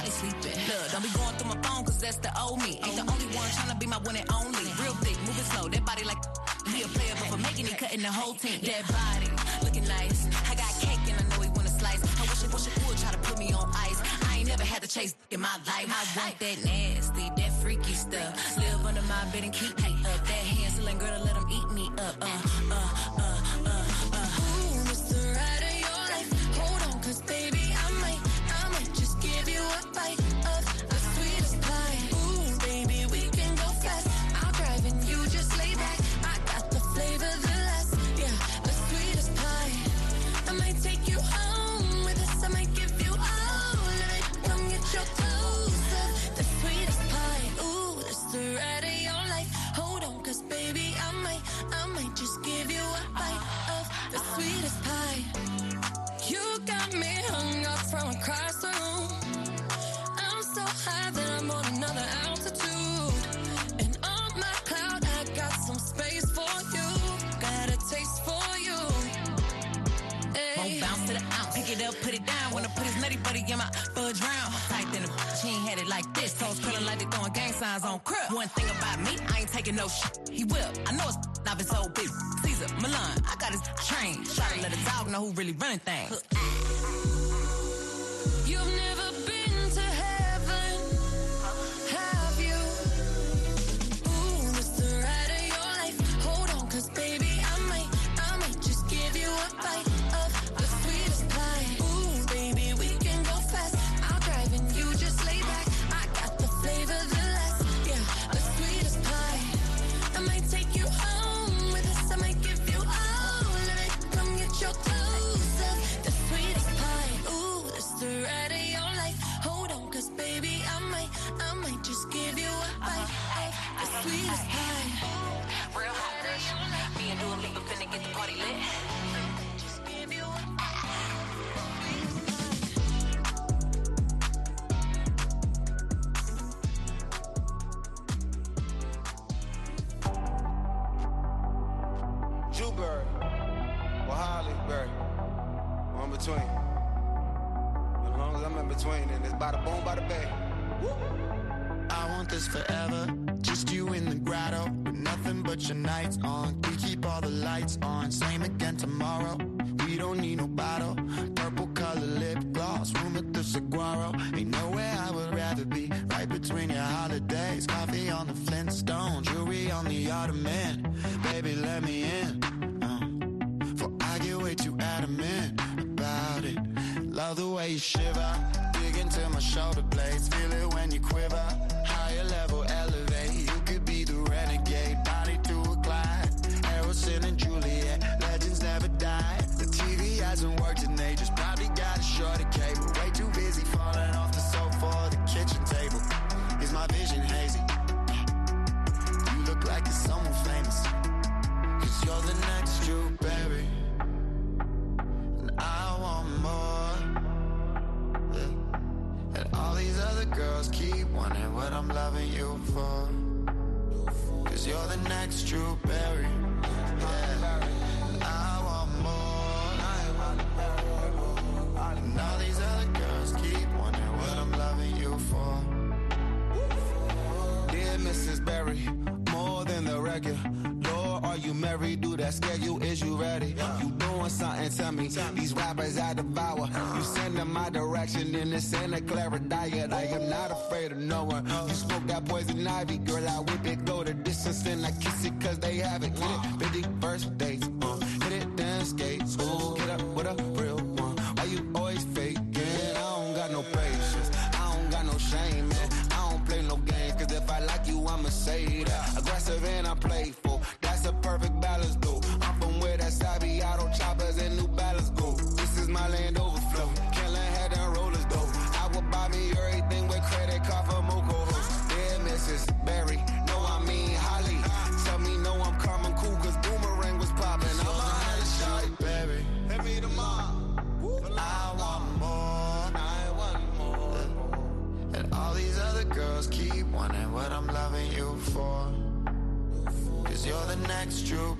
while he sleeping. Look, don't be going through my phone, cause that's the old me. Ain't the only one tryna be my one and only. Real thick, moving slow, that body like he a player, but for making it, cutting the whole team. That body, looking nice. I got cake and I know he wanna slice. I wish it, wish it would try to put me on ice. I ain't never had to chase in my life. I want that nasty, that freaky stuff. Live under my bed and keep me up. That handling girl to let him eat me up. Uh, me hung up from across signs on. One thing about me, I ain't taking no shit. He will. I know it's I've been so big. Cesar, Millan, I got his train. Try to let a dog know who really running things. You've never Flintstone. Jewelry on the Ottoman. Baby, let me in. Uh, for I get way too adamant about it. Love the way you shiver. Dig into my shoulder blades. Feel it when you quiver. What I'm loving you for. Cause you're the next Drew Barry. Yeah. I want more. And all these other girls keep wanting what I'm loving you for. Dear Mrs. Berry, more than the record. Lord, are you married? Do that you? Is you ready? You doing something? Tell me. These rappers I devour. You send them my direction in the Santa Clarita Diet. I am not afraid of no one. You smoke that poison ivy, girl. I whip it, go the distance, and I kiss it cause they have it. Get it? 50 first dates. Uh, hit it, then skate. Ooh, wanting what I'm loving you for. Cause you're the next Drew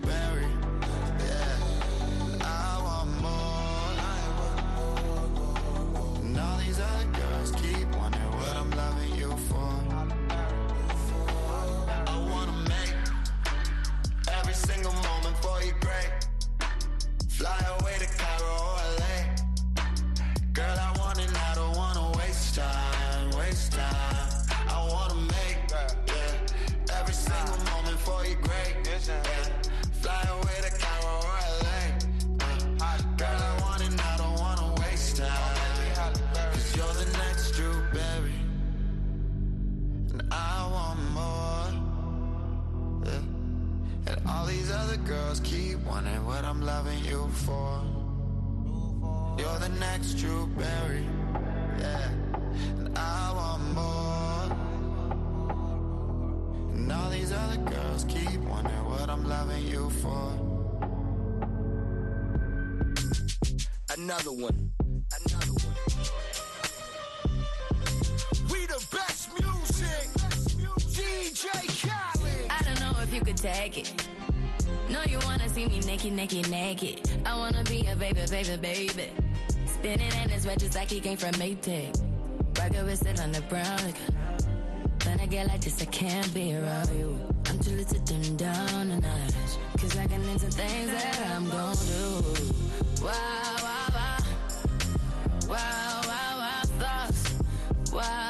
wanting what I'm loving you for. You're the next Drew Barry. Yeah. And I want more. And all these other girls keep wondering what I'm loving you for. Another one. Another one. We the best music. DJ Khaled. I don't know if you could take it. No, you wanna see me naked, naked, naked. I wanna be a baby, baby, baby. Spinning in his red just like he came from Maytag. Rocket with it on the brown liquor. When I get like this, I can't be around you. I'm too little to dim down a notch. Cause I can into things that I'm gon' do. Wow, wow, wow. Wow, wow, wow, thoughts. Wow.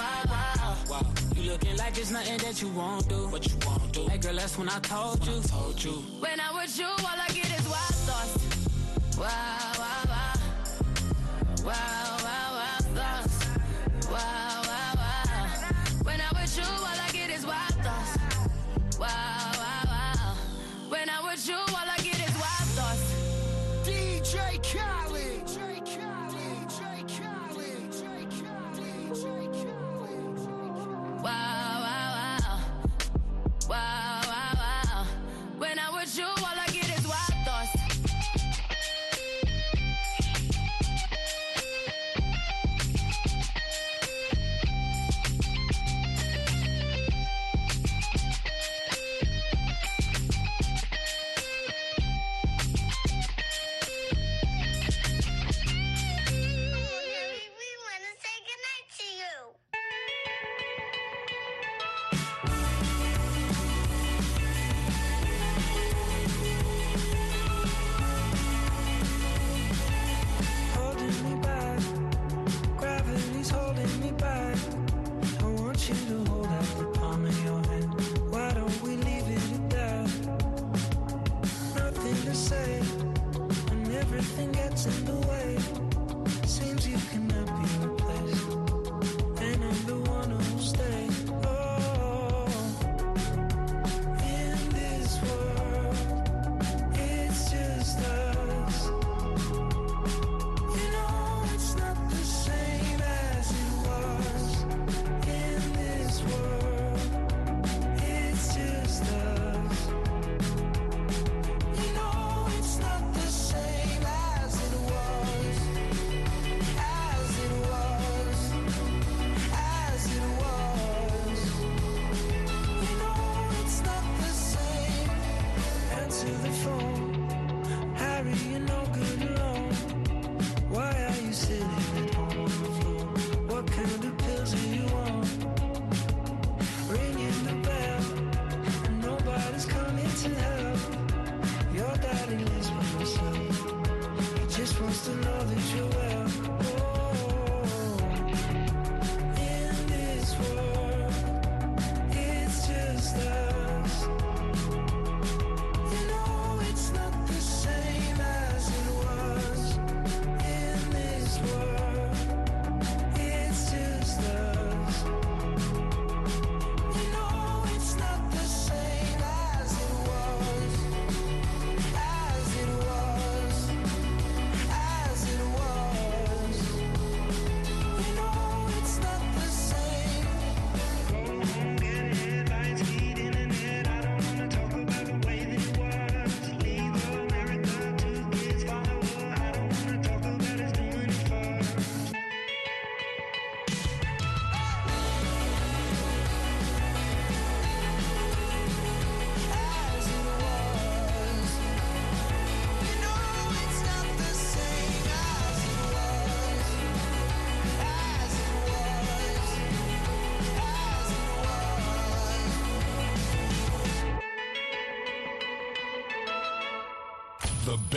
You looking like it's nothing that you won't do. What you won't do. Hey girl, that's when I told you. told you. When I was you, all I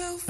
Joe.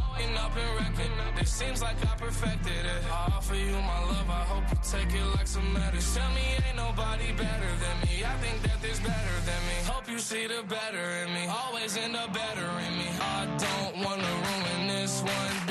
I'm up and wrecking. It seems like I perfected it. I offer you my love, I hope you take it like some medicine. Tell me ain't nobody better than me. I think that there's better than me. Hope you see the better in me. Always end up better in me. I don't wanna ruin this one.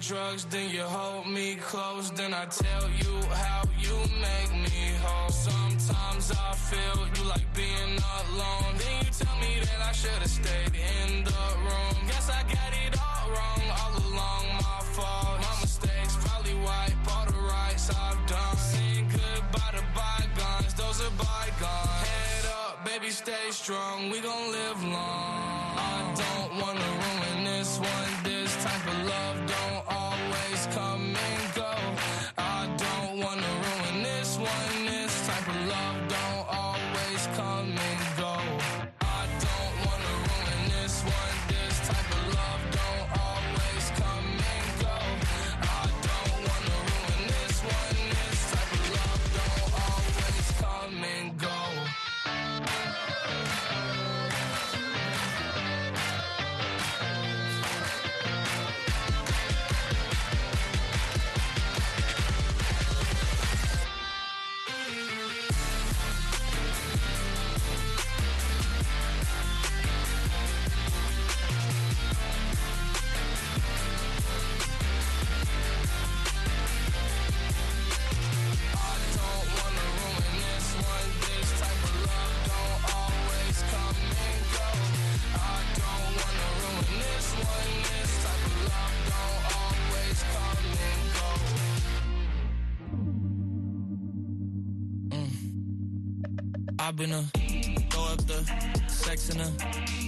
Drugs, then you hold me close. Then I tell you how you make me whole. Sometimes I feel you like being alone. Then you tell me that I should have stayed in the room. Guess I got it all wrong, all along my fault. My mistakes probably wipe all the rights I've done. Saying goodbye to bygones, those are bygones. Head up, baby, stay strong. We gon' live long. I don't wanna ruin this one. This type of love don't always Been throw up the sex in a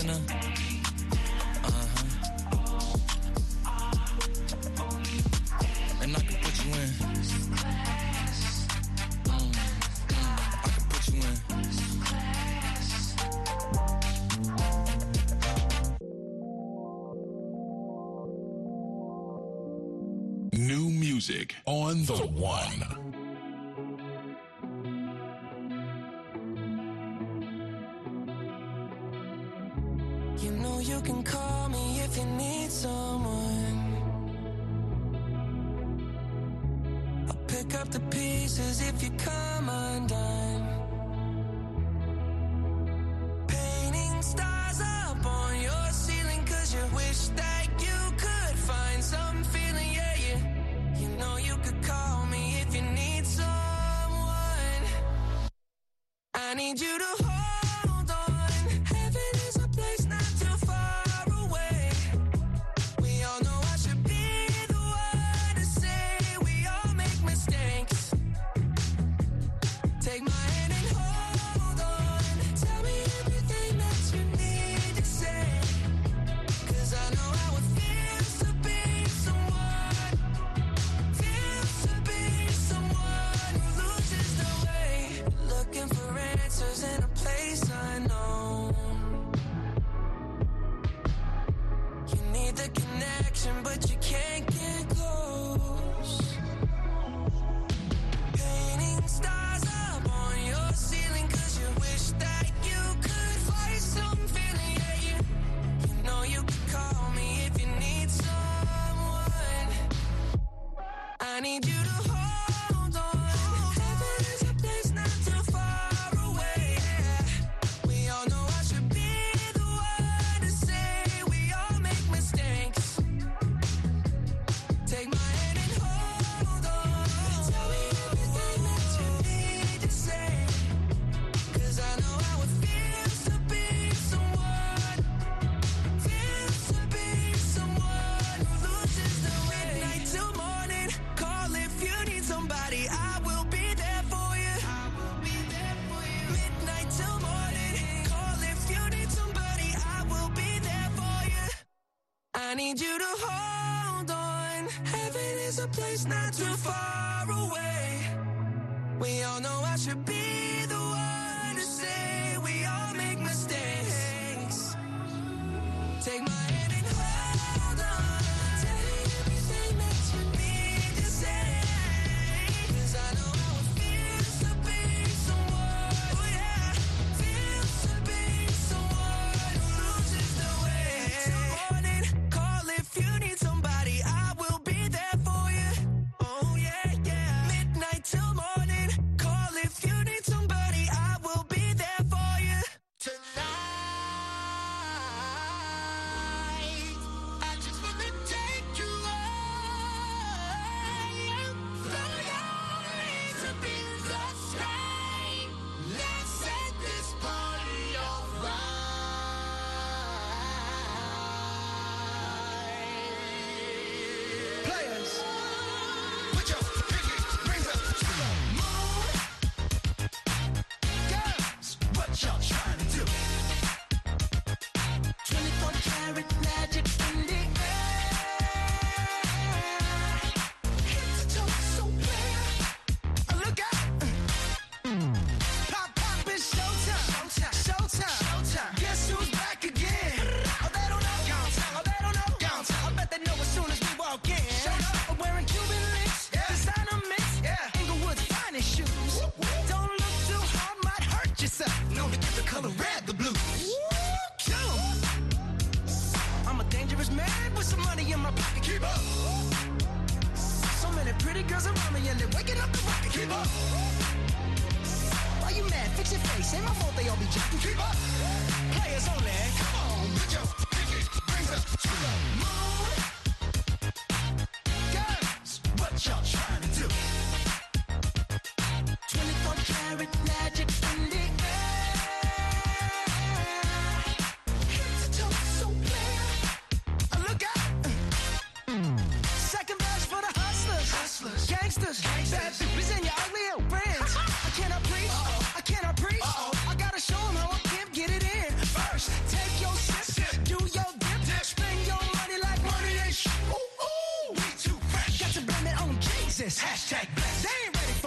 uh-huh. New music on the one.